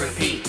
repeat.